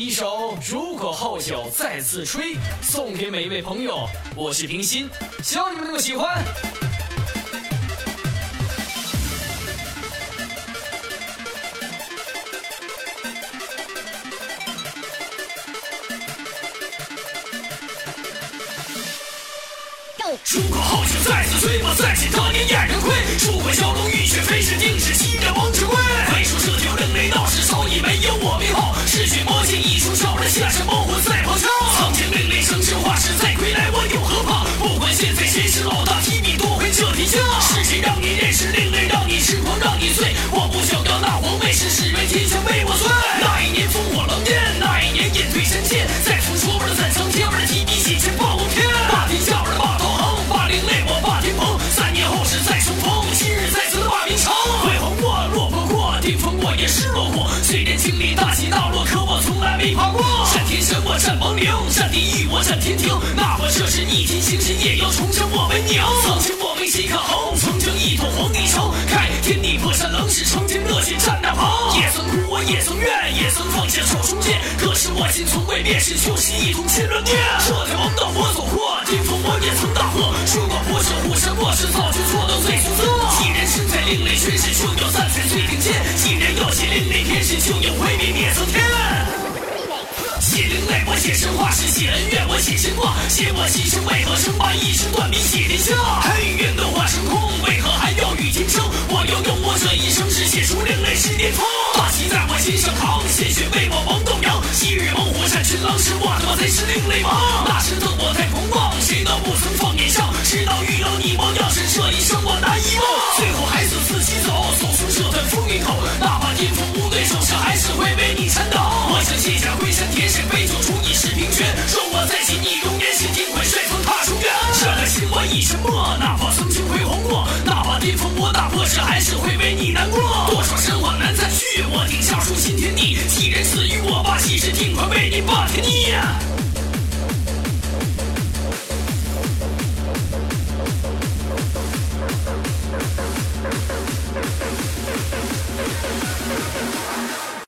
一首《如果后酒再次吹》，送给每一位朋友。我是平心，希望你们能够喜欢。如果后酒再次吹，我再次当年我不想要那皇位，是世人天下为我醉。那一年烽火狼烟，那一年隐退神剑，再从说玩的赞成天玩的提笔写前报天。霸天下玩的霸道横，霸另类我霸天蓬。三年后是再重逢，今日再次霸名城。辉煌过，落魄过，顶峰过也失落过。虽然经历大起大落，可我从来没怕过。战天神我战亡灵，战地狱我战天庭。哪怕这是逆天行事，也要重生我为名。曾经我没谁可横，曾经一也曾怨，也曾放下手中剑。可是我心从未变，是就是一统千乱念。这条王道我走过，巅峰我也曾大破。如果不是虎山，我是早就做到最出色。既然身在另类圈世，就要站在最顶尖。既然要写另类天使，就要毁灭灭苍天。写另类，我写神话；是写恩怨，我写神话。写我牺牲，为何称霸一生断笔写天下？是巅峰。大旗在我心上扛，鲜血为我王道扬。昔日猛虎战群狼，是我他才是另类王。那时的我太狂妄，谁都不曾放眼上。直到遇到你，我要是这一生我难遗忘。最后还是自己走，走出这段风雨口。哪怕巅峰无对手，这还是会为你缠斗。我想卸甲归山，铁血杯酒出一世平权。若我再起，你永远是天魁帅风踏中原。这段情我已沉默，打破，是还是会为你难过。多少神话难再续，我定下书新天地。既然赐予我霸气，是定会为你霸天地。